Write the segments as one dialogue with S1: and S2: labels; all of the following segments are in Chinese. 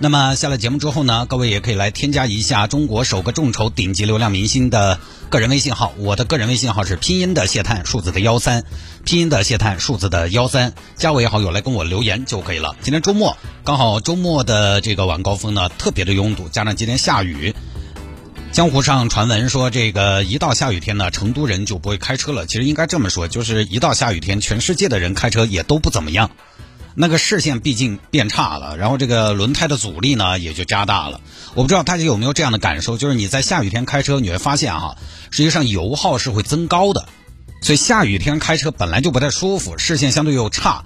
S1: 那么下了节目之后呢，各位也可以来添加一下中国首个众筹顶级流量明星的个人微信号。我的个人微信号是拼音的谢探，数字的幺三，拼音的谢探，数字的幺三，加为好友来跟我留言就可以了。今天周末刚好周末的这个晚高峰呢，特别的拥堵，加上今天下雨。江湖上传闻说，这个一到下雨天呢，成都人就不会开车了。其实应该这么说，就是一到下雨天，全世界的人开车也都不怎么样。那个视线毕竟变差了，然后这个轮胎的阻力呢也就加大了。我不知道大家有没有这样的感受，就是你在下雨天开车，你会发现哈，实际上油耗是会增高的。所以下雨天开车本来就不太舒服，视线相对又差。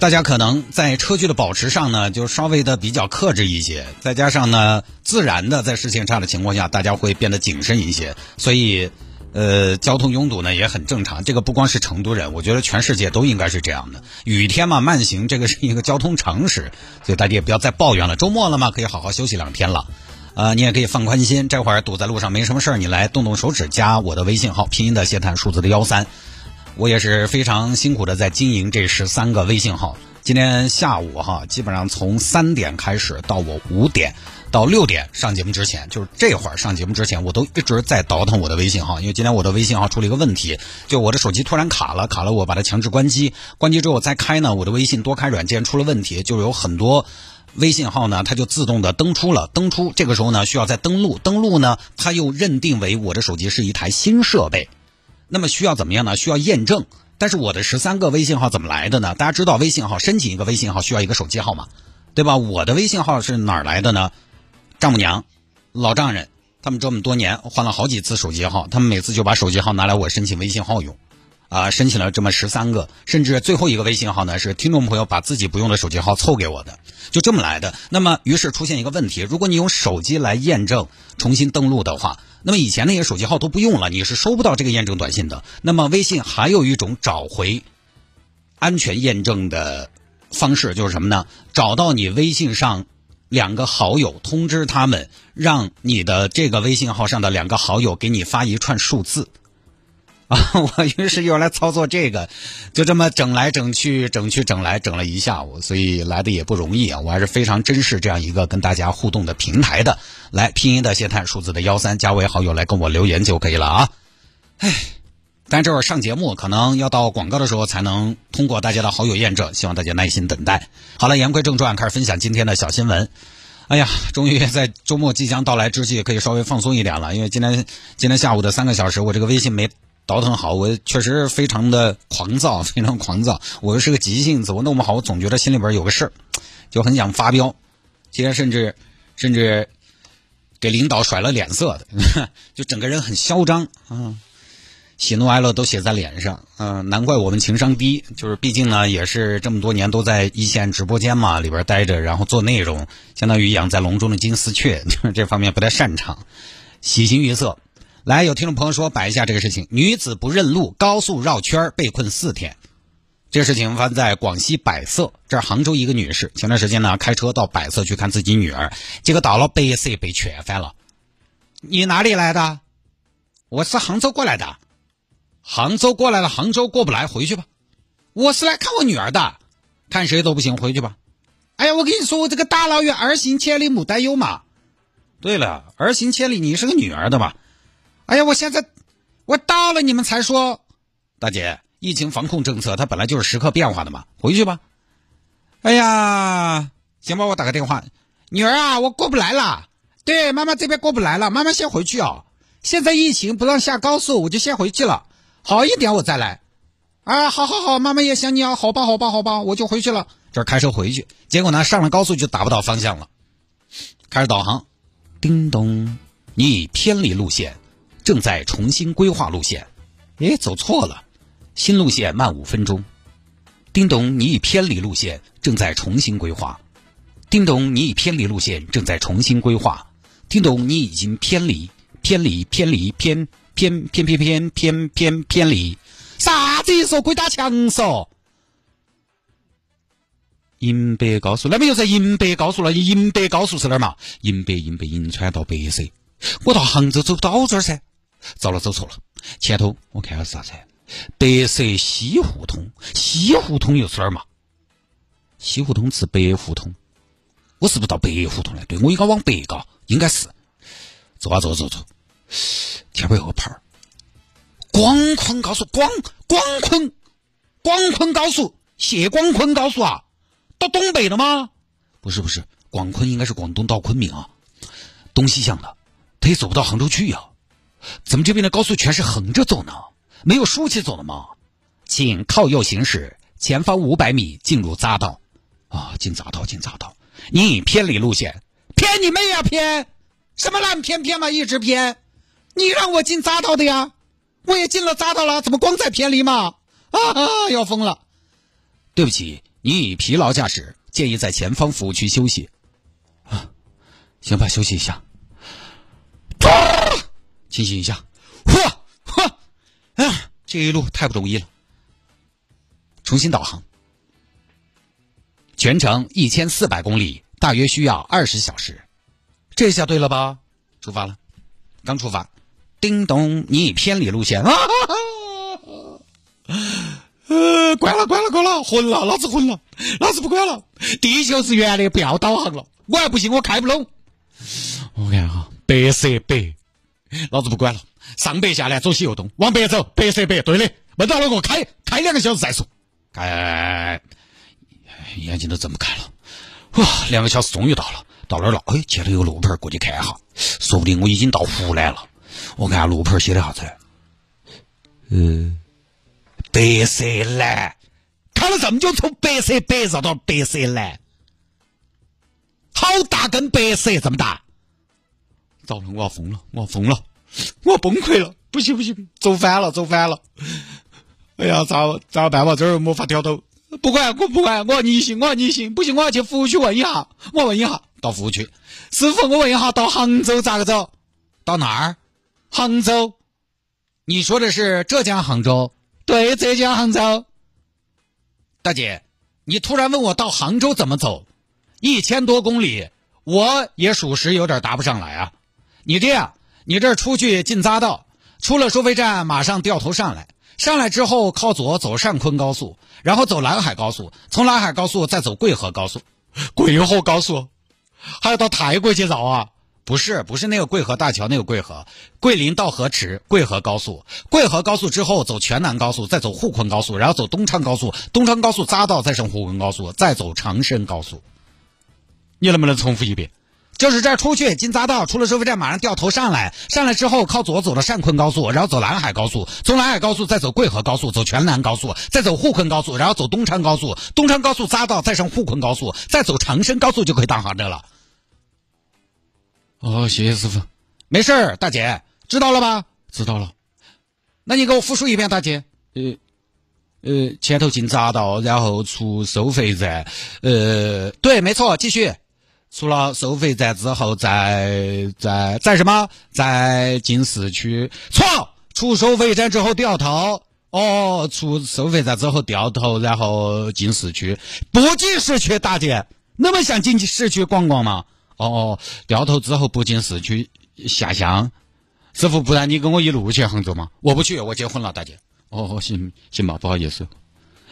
S1: 大家可能在车距的保持上呢，就稍微的比较克制一些，再加上呢，自然的在视线差的情况下，大家会变得谨慎一些，所以，呃，交通拥堵呢也很正常。这个不光是成都人，我觉得全世界都应该是这样的。雨天嘛，慢行这个是一个交通常识，所以大家也不要再抱怨了。周末了嘛，可以好好休息两天了，啊，你也可以放宽心。这会儿堵在路上没什么事儿，你来动动手指加我的微信号，拼音的谢探，数字的幺三。我也是非常辛苦的在经营这十三个微信号。今天下午哈，基本上从三点开始到我五点到六点上节目之前，就是这会儿上节目之前，我都一直在倒腾我的微信号，因为今天我的微信号出了一个问题，就我的手机突然卡了，卡了，我把它强制关机，关机之后再开呢，我的微信多开软件出了问题，就有很多微信号呢，它就自动的登出了，登出这个时候呢需要再登录，登录呢它又认定为我的手机是一台新设备。那么需要怎么样呢？需要验证。但是我的十三个微信号怎么来的呢？大家知道微信号申请一个微信号需要一个手机号码，对吧？我的微信号是哪儿来的呢？丈母娘、老丈人，他们这么多年换了好几次手机号，他们每次就把手机号拿来我申请微信号用，啊，申请了这么十三个，甚至最后一个微信号呢是听众朋友把自己不用的手机号凑给我的，就这么来的。那么于是出现一个问题：如果你用手机来验证重新登录的话。那么以前那些手机号都不用了，你是收不到这个验证短信的。那么微信还有一种找回安全验证的方式，就是什么呢？找到你微信上两个好友，通知他们，让你的这个微信号上的两个好友给你发一串数字。啊，我于是又来操作这个，就这么整来整去，整去整来整了一下午，所以来的也不容易啊。我还是非常珍视这样一个跟大家互动的平台的。来，拼音的谢探，数字的幺三，加为好友来跟我留言就可以了啊。唉，但这会儿上节目可能要到广告的时候才能通过大家的好友验证，希望大家耐心等待。好了，言归正传，开始分享今天的小新闻。哎呀，终于在周末即将到来之际，可以稍微放松一点了，因为今天今天下午的三个小时，我这个微信没。倒腾好，我确实非常的狂躁，非常狂躁。我又是个急性子，我弄不好，我总觉得心里边有个事儿，就很想发飙。今天甚至甚至给领导甩了脸色的，就整个人很嚣张啊，喜怒哀乐都写在脸上。嗯，难怪我们情商低，就是毕竟呢，也是这么多年都在一线直播间嘛里边待着，然后做内容，相当于养在笼中的金丝雀，这方面不太擅长，喜形于色。来，有听众朋友说摆一下这个事情：女子不认路，高速绕圈被困四天。这个事情发生在广西百色，这杭州一个女士。前段时间呢，开车到百色去看自己女儿，结果到了百色被劝翻了。你哪里来的？我是杭州过来的。杭州过来了，杭州过不来，回去吧。我是来看我女儿的，看谁都不行，回去吧。哎呀，我跟你说，我这个大老远儿行千里母担忧嘛。对了，儿行千里，你是个女儿的吧？哎呀，我现在我到了，你们才说，大姐，疫情防控政策它本来就是时刻变化的嘛，回去吧。哎呀，行吧我打个电话，女儿啊，我过不来了。对，妈妈这边过不来了，妈妈先回去哦。现在疫情不让下高速，我就先回去了，好一点我再来。啊，好好好，妈妈也想你啊，好吧好吧好吧，我就回去了。这开车回去，结果呢，上了高速就打不到方向了，开始导航，叮咚，你已偏离路线。正在重新规划路线，哎，走错了，新路线慢五分钟。叮咚，你已偏离路线，正在重新规划。叮咚，你已偏离路线，正在重新规划。叮咚，你已经偏离，偏离，偏离，偏偏偏偏偏偏偏偏离。啥子意思？鬼打墙嗦？银北高速那边又在银北高速了，银北高速是哪儿嘛？银北银北银川到白色，我到杭州走不到这儿噻。糟了，走错了。前头我看下是啥子？白色西胡同，西胡同又是哪儿嘛？西胡同是白胡同，我是不是到白胡同了？对，我应该往北嘎，应该是。走啊走走走，前面有个牌，广昆高速，广广昆，广昆高速，谢广昆高速啊。到东北了吗？不是不是，广昆应该是广东到昆明啊，东西向的，他也走不到杭州去呀。怎么这边的高速全是横着走呢？没有竖起走的吗？请靠右行驶，前方五百米进入匝道。啊，进匝道，进匝道。你偏离路线，偏你妹呀偏！什么烂偏偏嘛，一直偏。你让我进匝道的呀，我也进了匝道了，怎么光在偏离嘛？啊啊，要疯了！对不起。你已疲劳驾驶，建议在前方服务区休息。啊，行吧，休息一下。清醒一下。嚯嚯，啊，这一路太不容易了。重新导航，全程一千四百公里，大约需要二十小时。这下对了吧？出发了，刚出发。叮咚，你已偏离路线。啊 呃，关了，关了，关了，混了，老子混了，老子不管了。地球是圆的，不要导航了。我还不信，我开不拢。我看哈，白色北，老子不管了。上北下南，左西右东，往北走，白色北，对的。问到了，我开开两个小时再说。开，眼睛都睁不开了。哇，两个小时终于到了，到那儿了。哎，前头有路牌，过去看一下，说不定我已经到湖南了。我看下路牌写的啥子？嗯。白色蓝，看了这么久，从白色白绕到白色蓝，好大根白色这么大，糟了，我要疯了，我要疯了，我要崩溃了，不行不行，走反了走反了，哎呀，咋咋办嘛？这儿没法掉头，不管我不管，我要逆行，我要逆行，不行，我要去服务区问一下，我问一下，到服务区，师傅，我问一下，到杭州咋个走？到哪儿？杭州？你说的是浙江杭州？对，浙江杭州，大姐，你突然问我到杭州怎么走，一千多公里，我也属实有点答不上来啊。你这样，你这出去进匝道，出了收费站马上掉头上来，上来之后靠左走上昆高速，然后走兰海高速，从兰海高速再走贵河高速，贵河高速还要到泰国去绕啊。不是，不是那个贵河大桥，那个贵河，桂林到河池，贵河高速，贵河高速之后走全南高速，再走沪昆高速，然后走东昌高速，东昌高速匝道再上沪昆高速，再走长深高速。你能不能重复一遍？就是这儿出去进匝道，出了收费站马上掉头上来，上来之后靠左走了汕昆高速，然后走兰海高速，从兰海高速再走贵河高速，走全南高速，再走沪昆高速，然后走东昌高速，东昌高速匝道再上沪昆高速，再走长深高速就可以到杭州了。哦，谢谢师傅，没事儿，大姐知道了吧？知道了，那你给我复述一遍，大姐。呃，呃，前头进匝道，然后出收费站，呃，对，没错，继续。出了收费站之后，再再再什么？再进市区？错，出收费站之后掉头。哦，出收费站之后掉头，然后进市区？不进市区，大姐，那么想进去市区逛逛吗？哦哦，掉头之后不进市区下乡，师傅，不然你跟我一路去杭州吗？我不去，我结婚了，大姐。哦哦，行行吧，不好意思，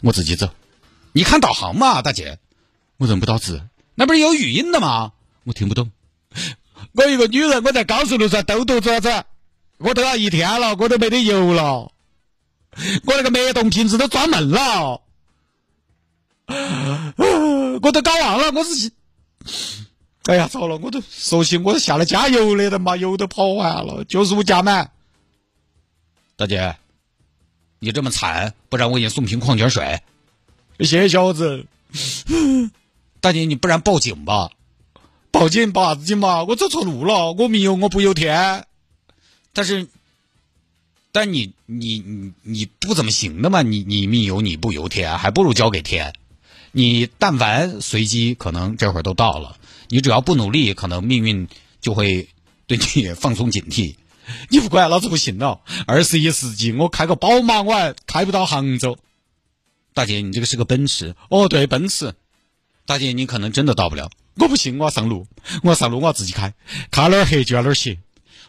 S1: 我自己走。你看导航嘛，大姐，我认不到字，那不是有语音的吗？我听不懂。我一个女人，我在高速路上兜兜转转，我都要一天了，我都没得油了，我那个脉动瓶子都装闷了，我都搞忘了，我是。哎呀，糟了！我都熟悉，我都下来加油的的嘛，油都跑完了，九十五加满。大姐，你这么惨，不然我给你送瓶矿泉水。谢谢小子。大姐，你不然报警吧？报警报啥子警嘛？我走错路了，我命由我不由天。但是，但你你你你不怎么行的嘛？你你命由你不由天，还不如交给天。你但凡随机，可能这会儿都到了。你只要不努力，可能命运就会对你放松警惕。你不管，老子不信了。二十一世纪，我开个宝马，我还开不到杭州。大姐，你这个是个奔驰。哦，对，奔驰。大姐，你可能真的到不了。我不信，我要上路，我要上路，我要自己开。看哪儿黑就要哪儿斜。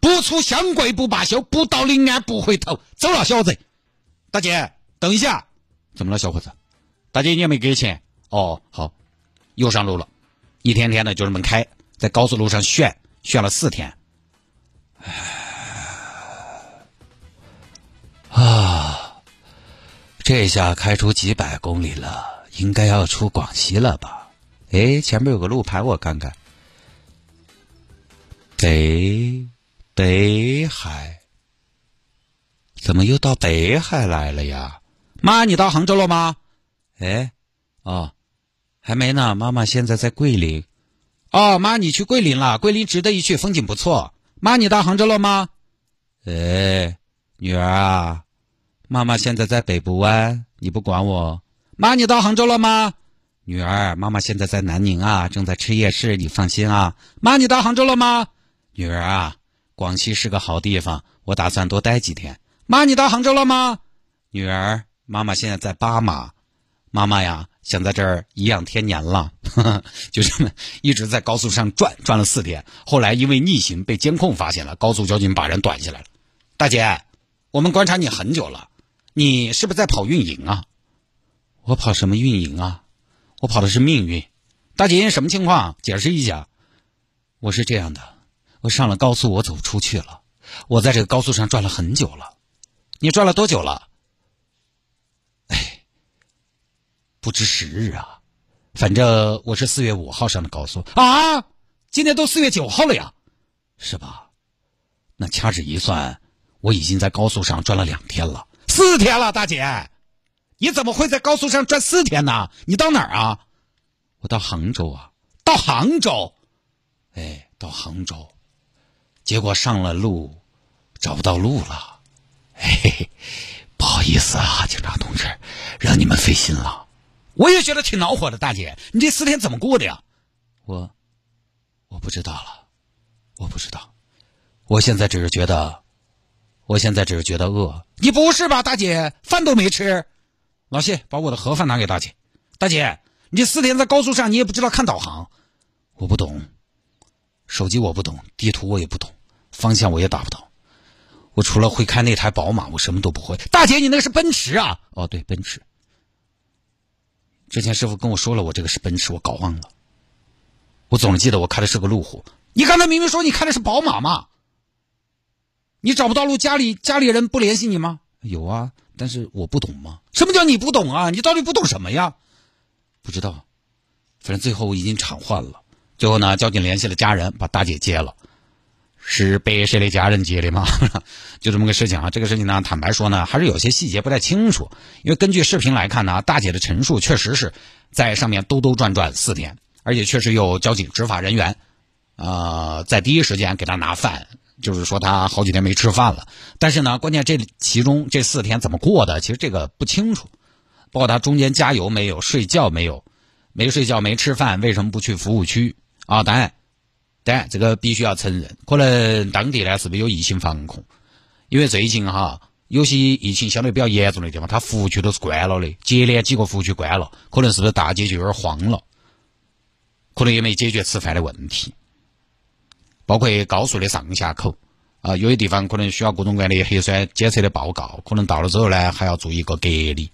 S1: 不出湘桂不罢休，不到临安不回头。走了，小伙子。大姐，等一下。怎么了，小伙子？大姐，你也没给钱。哦，好，又上路了。一天天的就这么开，在高速路上炫炫了四天。啊，这下开出几百公里了，应该要出广西了吧？哎，前面有个路牌，我看看。北北海，怎么又到北海来了呀？妈，你到杭州了吗？哎，哦，还没呢。妈妈现在在桂林。哦，妈，你去桂林了？桂林值得一去，风景不错。妈，你到杭州了吗？哎，女儿啊，妈妈现在在北部湾，你不管我。妈，你到杭州了吗？女儿，妈妈现在在南宁啊，正在吃夜市，你放心啊。妈，你到杭州了吗？女儿啊，广西是个好地方，我打算多待几天。妈，你到杭州了吗？女儿，妈妈现在在巴马，妈妈呀。想在这儿颐养天年了，就这么一直在高速上转转了四天。后来因为逆行被监控发现了，高速交警把人短下来了。大姐，我们观察你很久了，你是不是在跑运营啊？我跑什么运营啊？我跑的是命运。大姐，什么情况？解释一下。我是这样的，我上了高速，我走不出去了。我在这个高速上转了很久了。你转了多久了？不知时日啊，反正我是四月五号上的高速。啊，今天都四月九号了呀，是吧？那掐指一算，我已经在高速上转了两天了，四天了，大姐，你怎么会在高速上转四天呢？你到哪儿啊？我到杭州啊，到杭州，哎，到杭州，结果上了路，找不到路了，嘿嘿嘿，不好意思啊，警察同志，让你们费心了。我也觉得挺恼火的，大姐，你这四天怎么过的呀？我，我不知道了，我不知道，我现在只是觉得，我现在只是觉得饿。你不是吧，大姐？饭都没吃。老谢，把我的盒饭拿给大姐。大姐，你这四天在高速上，你也不知道看导航？我不懂，手机我不懂，地图我也不懂，方向我也打不到。我除了会开那台宝马，我什么都不会。大姐，你那个是奔驰啊？哦，对，奔驰。之前师傅跟我说了，我这个是奔驰，我搞忘了。我总记得我开的是个路虎。你刚才明明说你开的是宝马嘛？你找不到路，家里家里人不联系你吗？有啊，但是我不懂吗？什么叫你不懂啊？你到底不懂什么呀？不知道，反正最后我已经偿还了。最后呢，交警联系了家人，把大姐接了。是被谁的家人接的吗？就这么个事情啊。这个事情呢，坦白说呢，还是有些细节不太清楚。因为根据视频来看呢，大姐的陈述确实是在上面兜兜转转四天，而且确实有交警执法人员，呃，在第一时间给她拿饭，就是说她好几天没吃饭了。但是呢，关键这其中这四天怎么过的，其实这个不清楚。包括她中间加油没有，睡觉没有，没睡觉没吃饭，为什么不去服务区啊？答案当然。但这个必须要承认，可能当地呢是不是有疫情防控？因为最近哈有些疫情相对比较严重的地方，它服务区都是关了的，接连几个服务区关了，可能是不是大街就有点慌了？可能也没解决吃饭的问题，包括高速的上下口啊，有些地方可能需要各种各样的核酸检测的报告，可能到了之后呢还要做一个隔离。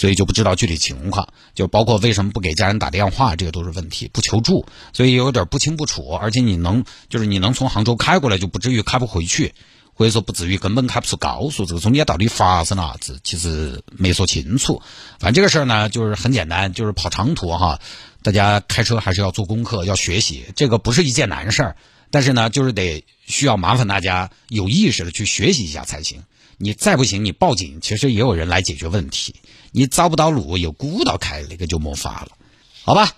S1: 所以就不知道具体情况，就包括为什么不给家人打电话，这个都是问题，不求助，所以有点不清不楚。而且你能，就是你能从杭州开过来，就不至于开不回去，或者说不至于根本开不出高速。这个中间到底发生了啥子，其实没说清楚。反正这个事儿呢，就是很简单，就是跑长途哈，大家开车还是要做功课，要学习，这个不是一件难事儿。但是呢，就是得需要麻烦大家有意识的去学习一下才行。你再不行，你报警，其实也有人来解决问题。你找不到路，又鼓捣开，那个就没法了，好吧？